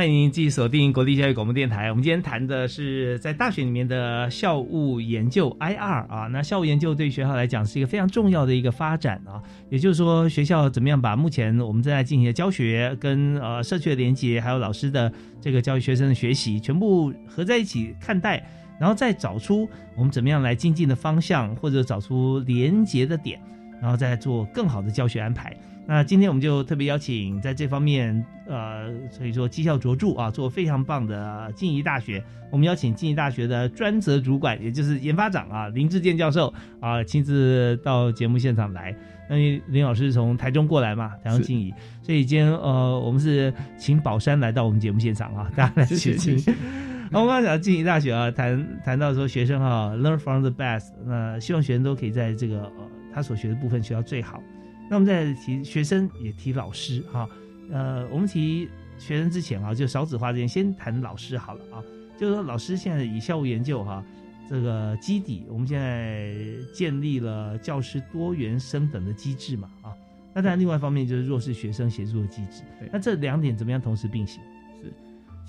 S1: 欢迎您继续锁定国立教育广播电台。我们今天谈的是在大学里面的校务研究 IR 啊，那校务研究对学校来讲是一个非常重要的一个发展啊。也就是说，学校怎么样把目前我们正在进行的教学跟呃社区的连接，还有老师的这个教育学生的学习，全部合在一起看待，然后再找出我们怎么样来精进的方向，或者找出连接的点，然后再做更好的教学安排。那今天我们就特别邀请在这方面，呃，所以说绩效卓著啊，做非常棒的静宜大学。我们邀请静宜大学的专责主管，也就是研发长啊林志健教授啊，亲自到节目现场来。那林老师从台中过来嘛，台中静宜，所以今天呃，我们是请宝山来到我们节目现场啊，大家来学习
S2: 谢谢。
S1: 那我们刚刚讲静宜大学啊，谈谈到说学生哈、learn from the best，那希望学生都可以在这个呃他所学的部分学到最好。那我们在提学生也提老师哈、呃，我们提学生之前啊，就少子化之前，先谈老师好了啊，就是说老师现在以校务研究哈、这个基底，我们现在建立了教师多元升等的机制嘛啊，那当然另外一方面就是弱势学生协助的机制，那这两点怎么样同时并行？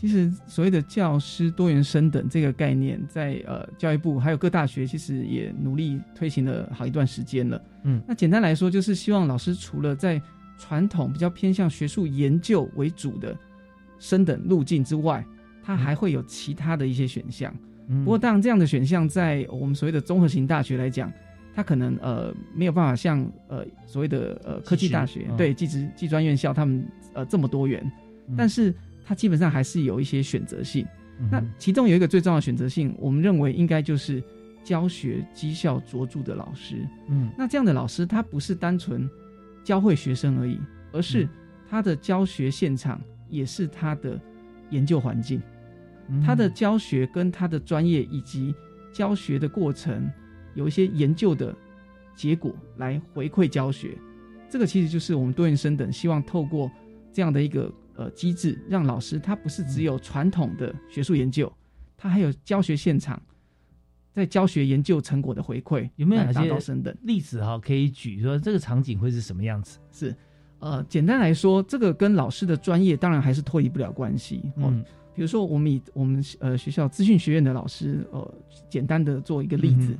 S2: 其实所谓的教师多元升等这个概念，在呃教育部还有各大学，其实也努力推行了好一段时间了。
S1: 嗯，
S2: 那简单来说，就是希望老师除了在传统比较偏向学术研究为主的升等路径之外，它还会有其他的一些选项。
S1: 嗯。
S2: 不过，当然这样的选项在我们所谓的综合型大学来讲，它可能呃没有办法像呃所谓的呃科技大学
S1: 嗯。
S2: 对技职技专院校他们呃这么多元，
S1: 嗯。
S2: 但是它基本上还是有一些选择性。
S1: 嗯
S2: 那其中有一个最重要的选择性，我们认为应该就是教学绩效卓著的老师。
S1: 嗯
S2: 那这样的老师，他不是单纯教会学生而已，而是他的教学现场也是他的研究环境。他的教学跟他的专业以及教学的过程有一些研究的结果来回馈教学，这个其实就是我们多元生等希望透过这样的一个呃机制，让老师他不是只有传统的学术研究，他还有教学现场在教学研究成果的回馈，
S1: 有没有哪些？例子哈可以举？说这个场景会是什么样子？
S2: 是，呃，简单来说，这个跟老师的专业当然还是脱离不了关系。哦、
S1: 嗯
S2: 比如说我们以我们呃学校资讯学院的老师，呃，简单的做一个例子，
S1: 嗯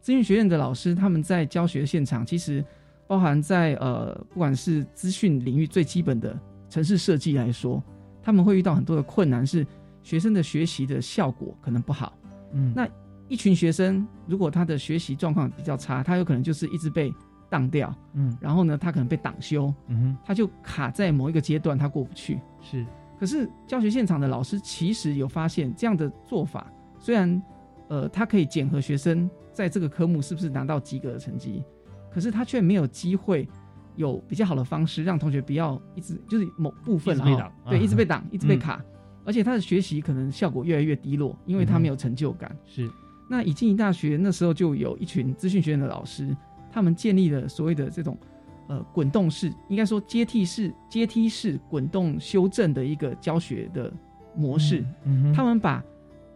S2: 资讯学院的老师他们在教学现场，其实包含在呃不管是资讯领域最基本的城市设计来说，他们会遇到很多的困难，是学生的学习的效果可能不好。
S1: 嗯
S2: 那一群学生如果他的学习状况比较差，他有可能就是一直被当掉，
S1: 嗯
S2: 然后呢，他可能被挡修，
S1: 嗯哼，
S2: 他就卡在某一个阶段，他过不去。
S1: 是，
S2: 可是教学现场的老师其实有发现，这样的做法虽然呃，他可以检核学生在这个科目是不是拿到及格的成绩，可是他却没有机会有比较好的方式让同学不要一直就是某部分
S1: 被挡啊
S2: 一直被挡，一直被
S1: 嗯
S2: 卡。而且他的学习可能效果越来越低落，因为他没有成就感。
S1: 是。
S2: 那以静宜大学那时候就有一群资讯学院的老师，他们建立了所谓的这种呃滚动式，应该说阶梯式、阶梯式滚动修正的一个教学的模式。
S1: 嗯
S2: 他们把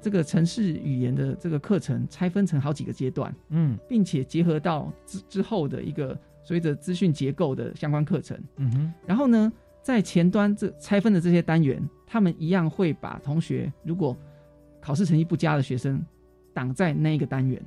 S2: 这个城市语言的这个课程拆分成好几个阶段，
S1: 嗯，
S2: 并且结合到之之后的一个所谓的资讯结构的相关课程。
S1: 嗯哼，
S2: 然后呢，在前端这拆分的这些单元，他们一样会把同学如果考试成绩不佳的学生挡在那一个单元。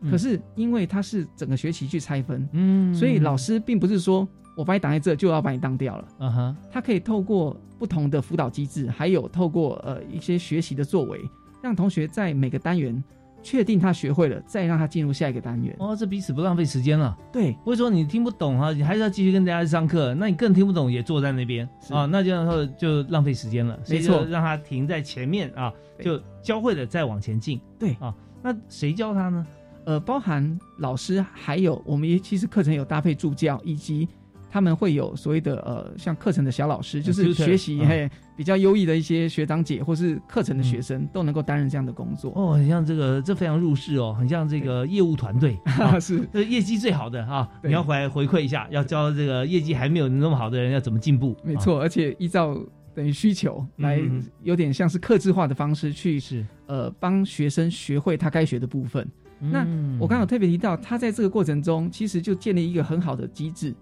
S1: 嗯
S2: 可是因为他是整个学期去拆分，
S1: 嗯
S2: 所以老师并不是说我把你挡在这就要把你当掉了。
S1: 嗯哼，
S2: 他可以透过不同的辅导机制，还有透过呃一些学习的作为，让同学在每个单元确定他学会了，再让他进入下一个单元。
S1: 哦，这彼此不浪费时间了。
S2: 对，
S1: 不会说你听不懂哈，你还是要继续跟大家上课，那你更听不懂也坐在那边啊，那这样说就浪费时间了。
S2: 没错
S1: 让他停在前面啊，就教会了再往前进。
S2: 对
S1: 啊，那谁教他呢？
S2: 呃，包含老师，还有我们也其实课程有搭配助教，以及他们会有所谓的呃像课程的小老师，就是学习
S1: 嗯
S2: 嘿比较优异的一些学长姐或是课程的学生都能够担任这样的工作。
S1: 哦，很像这个，这非常入世哦，很像这个业务团队 啊，
S2: 是
S1: 这业绩最好的啊，你要回来回馈一下，要教这个业绩还没有那么好的人要怎么进步。啊
S2: 没错，而且依照等于需求来有点像是克制化的方式去
S1: 是
S2: 呃帮学生学会他该学的部分。那
S1: 嗯
S2: 我刚刚有特别提到，他在这个过程中其实就建立一个很好的机制。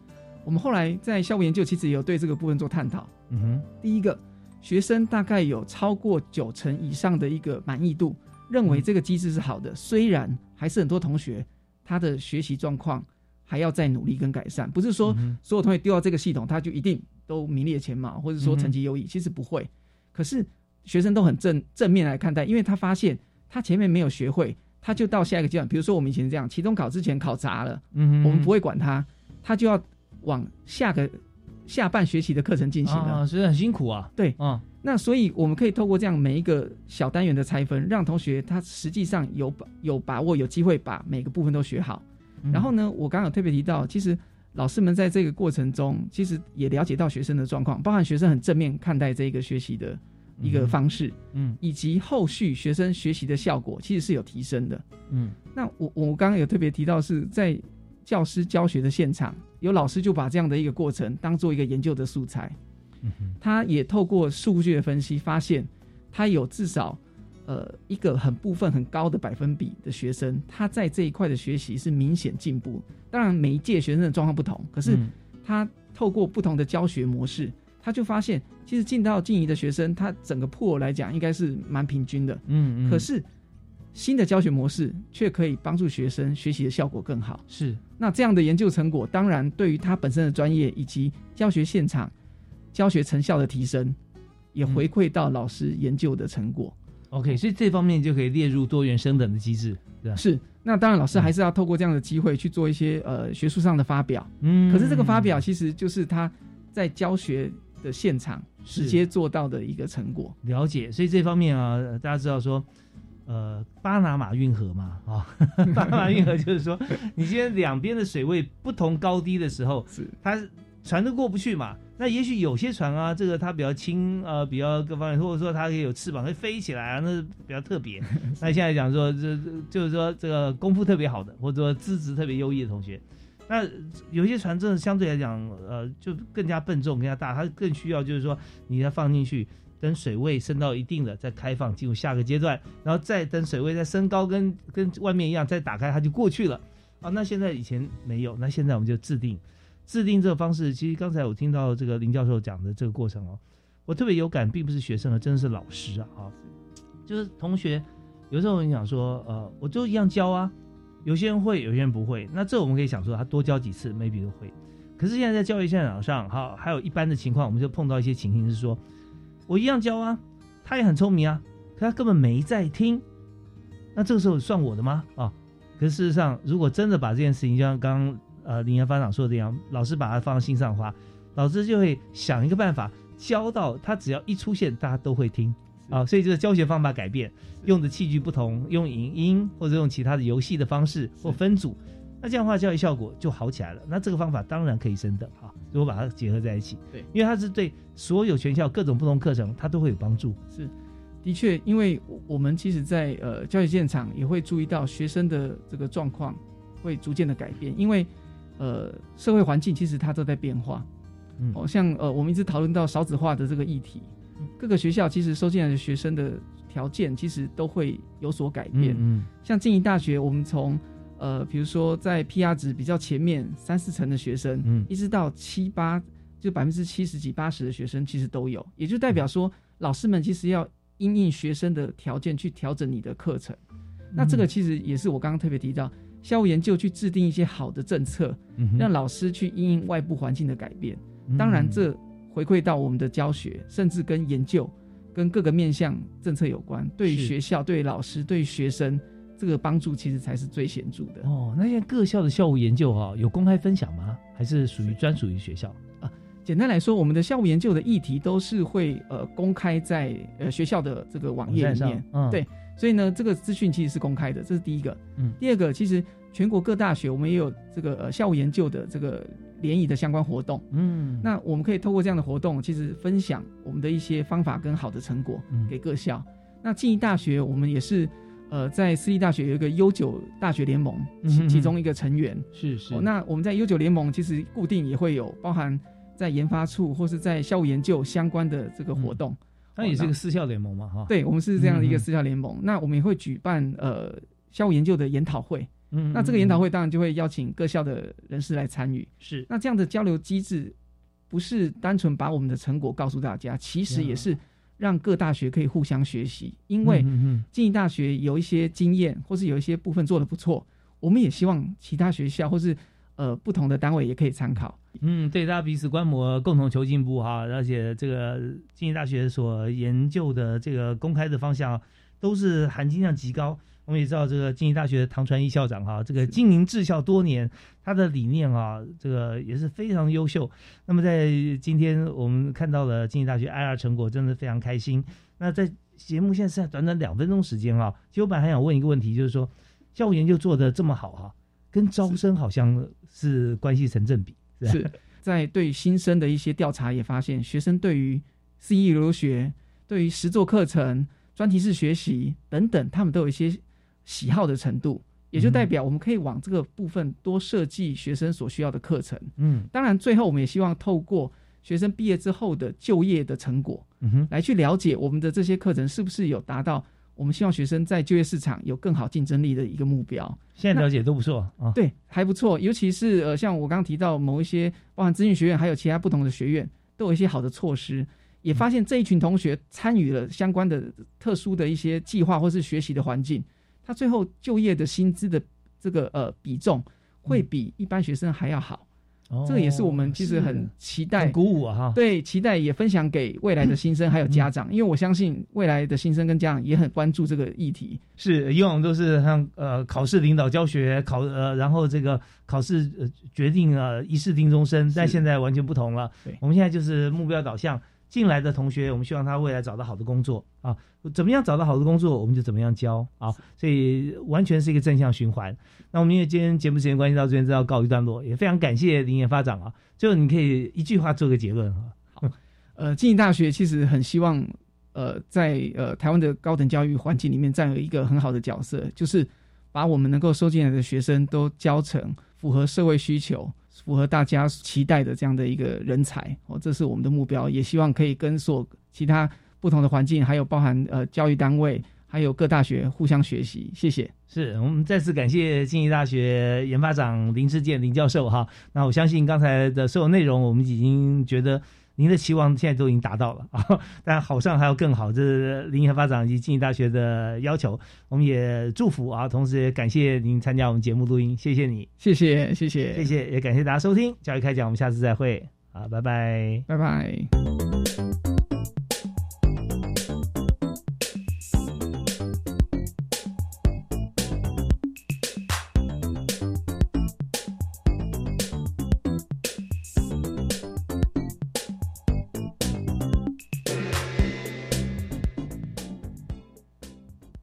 S2: 我们后来在校务研究其实也有对这个部分做探讨。
S1: 嗯哼，
S2: 第一个，学生大概有超过九成以上的一个满意度，认为这个机制是好的。虽然还是很多同学他的学习状况还要再努力跟改善，不是说
S1: 嗯
S2: 所有同学丢到这个系统他就一定都名列前茅，或者说成绩优异，其实不会。可是学生都很正正面来看待，因为他发现他前面没有学会，他就到下一个阶段。比如说我们以前这样，期中考之前考砸了，
S1: 嗯哼
S2: 我们不会管他，他就要往下个下半学期的课程进行了。
S1: 啊，所以很辛苦啊。
S2: 对，
S1: 啊，
S2: 那所以我们可以透过这样每一个小单元的拆分，让同学他实际上有把有把握、有机会把每个部分都学好。
S1: 嗯
S2: 然后呢，我刚刚有特别提到，其实老师们在这个过程中，其实也了解到学生的状况，包含学生很正面看待这个学习的一个方式，
S1: 嗯
S2: 以及后续学生学习的效果其实是有提升的。
S1: 嗯
S2: 那我我刚刚有特别提到是在教师教学的现场，有老师就把这样的一个过程当做一个研究的素材，他也透过数据的分析发现，他有至少呃一个很部分很高的百分比的学生，他在这一块的学习是明显进步。当然每一届学生的状况不同，可是
S1: 嗯
S2: 他透过不同的教学模式，他就发现其实进到静怡的学生，他整个破来讲应该是蛮平均的。
S1: 嗯嗯，
S2: 可是新的教学模式却可以帮助学生学习的效果更好。
S1: 是
S2: 那这样的研究成果，当然对于他本身的专业以及教学现场教学成效的提升，也回馈到老师研究的成果。
S1: OK，所以这方面就可以列入多元升等的机制，对吧？
S2: 是，那当然老师还是要透过这样的机会去做一些呃学术上的发表。
S1: 嗯
S2: 可是这个发表其实就是他在教学的现场直接做到的一个成果。
S1: 了解，所以这方面啊，大家知道说，呃，巴拿马运河嘛，啊、巴拿马运河就是说，你今天两边的水位不同高低的时候，
S2: 是
S1: 它船都过不去嘛。那也许有些船啊，这个它比较轻，呃，比较各方面，或者说它可以有翅膀，会飞起来啊，那是比较特别。那现在讲说，这这就是说这个功夫特别好的，或者说资质特别优异的同学，那有些船真的相对来讲，呃，就更加笨重、更加大，它更需要就是说你要放进去，等水位升到一定的再开放进入下个阶段，然后再等水位再升高，跟跟外面一样再打开，它就过去了。啊，那现在以前没有，那现在我们就制定制定这个方式。其实刚才我听到这个林教授讲的这个过程哦，我特别有感，并不是学生啊，真的是老师啊，啊，就是同学。有时候你想说，呃，我就一样教啊，有些人会，有些人不会。那这我们可以想说，他多教几次，maybe 都会。可是现在在教育现场上，好，还有一般的情况，我们就碰到一些情形是说，我一样教啊，他也很聪明啊，可他根本没在听。那这个时候算我的吗？啊，可是事实上，如果真的把这件事情，就像刚刚呃林岩班长说的这样，老师把它放在心上的话，老师就会想一个办法，教到他只要一出现，大家都会听。啊，所以这个教学方法改变，用的器具不同，用影音或者用其他的游戏的方式或分组，那这样的话教育效果就好起来了。那这个方法当然可以升等哈，如果把它结合在一起，
S2: 对，
S1: 因为它是对所有全校各种不同课程，它都会有帮助。
S2: 是，的确，因为我们其实，在呃教育现场也会注意到学生的这个状况会逐渐的改变，因为呃社会环境其实它都在变化。
S1: 嗯，
S2: 哦，像呃我们一直讨论到少子化的这个议题，各个学校其实收进来的学生的条件其实都会有所改变。
S1: 嗯，
S2: 像静宜大学，我们从呃比如说在 PR 值比较前面三四成的学生，
S1: 嗯，
S2: 一直到七八就百分之七十几八十的学生其实都有，也就代表说老师们其实要因应学生的条件去调整你的课程。那这个其实也是我刚刚特别提到，校务研究去制定一些好的政策，
S1: 嗯
S2: 让老师去因应外部环境的改变。当然，这回馈到我们的教学，甚至跟研究、跟各个面向政策有关。对于学校、对于老师、对于学生，这个帮助其实才是最显著的。
S1: 哦，那现在各校的校务研究哈、有公开分享吗？还是属于专属于学校？
S2: 简单来说，我们的校务研究的议题都是会呃公开在呃学校的这个网页里面
S1: 嗯
S2: 对，所以呢，这个资讯其实是公开的，这是第一个。
S1: 嗯，
S2: 第二个，其实全国各大学我们也有这个呃校务研究的这个联谊的相关活动。
S1: 嗯，
S2: 那我们可以透过这样的活动，其实分享我们的一些方法跟好的成果
S1: 嗯
S2: 给各校。那静宜大学我们也是呃在私立大学有一个悠久大学联盟，其其中一个成员。
S1: 是是
S2: 哦，那我们在悠久联盟其实固定也会有包含在研发处或是在校务研究相关的这个活动。
S1: 那也是
S2: 哦那
S1: 个私校联盟嘛哈。
S2: 对，我们是这样的一个私校联盟。那我们也会举办呃校务研究的研讨会。
S1: 嗯
S2: 那这个研讨会当然就会邀请各校的人士来参与。
S1: 是
S2: 那这样的交流机制，不是单纯把我们的成果告诉大家，其实也是让各大学可以互相学习。因为
S1: 嗯嗯嗯
S2: 静宜大学有一些经验，或是有一些部分做的不错，我们也希望其他学校或是呃不同的单位也可以参考。
S1: 嗯，对，大家彼此观摩，共同求进步哈。而且这个经济大学所研究的这个公开的方向，都是含金量极高。我们也知道，这个经济大学的唐传一校长哈，这个经营治校多年，他的理念啊，这个也是非常优秀。那么在今天我们看到了经济大学 IR 成果，真的非常开心。那在节目现在剩下短短两分钟时间啊，其实我本来还想问一个问题，就是说教务研究做的这么好哈、跟招生好像是关系成正比。吧
S2: 是在对新生的一些调查也发现，学生对于 CE 留学、对于实作课程、专题式学习等等，他们都有一些喜好的程度，也就代表我们可以往这个部分多设计学生所需要的课程。
S1: 嗯
S2: 当然，最后我们也希望透过学生毕业之后的就业的成果，
S1: 嗯哼，
S2: 来去了解我们的这些课程是不是有达到我们希望学生在就业市场有更好竞争力的一个目标。
S1: 现在了解都不错啊。
S2: 对，还不错。尤其是呃，像我刚刚提到某一些，包含资讯学院，还有其他不同的学院，都有一些好的措施。也发现这一群同学参与了相关的特殊的一些计划或是学习的环境，他最后就业的薪资的这个呃比重会比一般学生还要好。
S1: 哦
S2: 这个也是我们其实很期待、
S1: 很鼓舞啊哈。
S2: 对，期待也分享给未来的新生还有家长，因为我相信未来的新生跟家长也很关注这个议题。
S1: 是以往都是像呃考试领导教学考呃，然后这个考试呃决定呃一试定终身，但现在完全不同了。
S2: 对
S1: 我们现在就是目标导向，进来的同学，我们希望他未来找到好的工作啊，怎么样找到好的工作，我们就怎么样教啊，所以完全是一个正向循环。那我们因为今天节目时间关系到这边，就要告一段落，也非常感谢林研发展啊，最后你可以一句话做个结论啊。
S2: 呃，静宜大学其实很希望，呃，在呃台湾的高等教育环境里面占有一个很好的角色，就是把我们能够收进来的学生都教成符合社会需求、符合大家期待的这样的一个人才哦，这是我们的目标，也希望可以跟所其他不同的环境，还有包含呃教育单位，还有各大学互相学习。谢谢。
S1: 是我们再次感谢静宜大学研发长林志健林教授哈。那我相信刚才的所有内容，我们已经觉得您的期望现在都已经达到了啊。但好上还要更好，这是林业发展以及经济大学的要求。我们也祝福啊，同时也感谢您参加我们节目录音，谢谢你，
S2: 谢谢谢谢
S1: 谢谢，也感谢大家收听教育开讲，我们下次再会，啊，拜拜，
S2: 拜拜。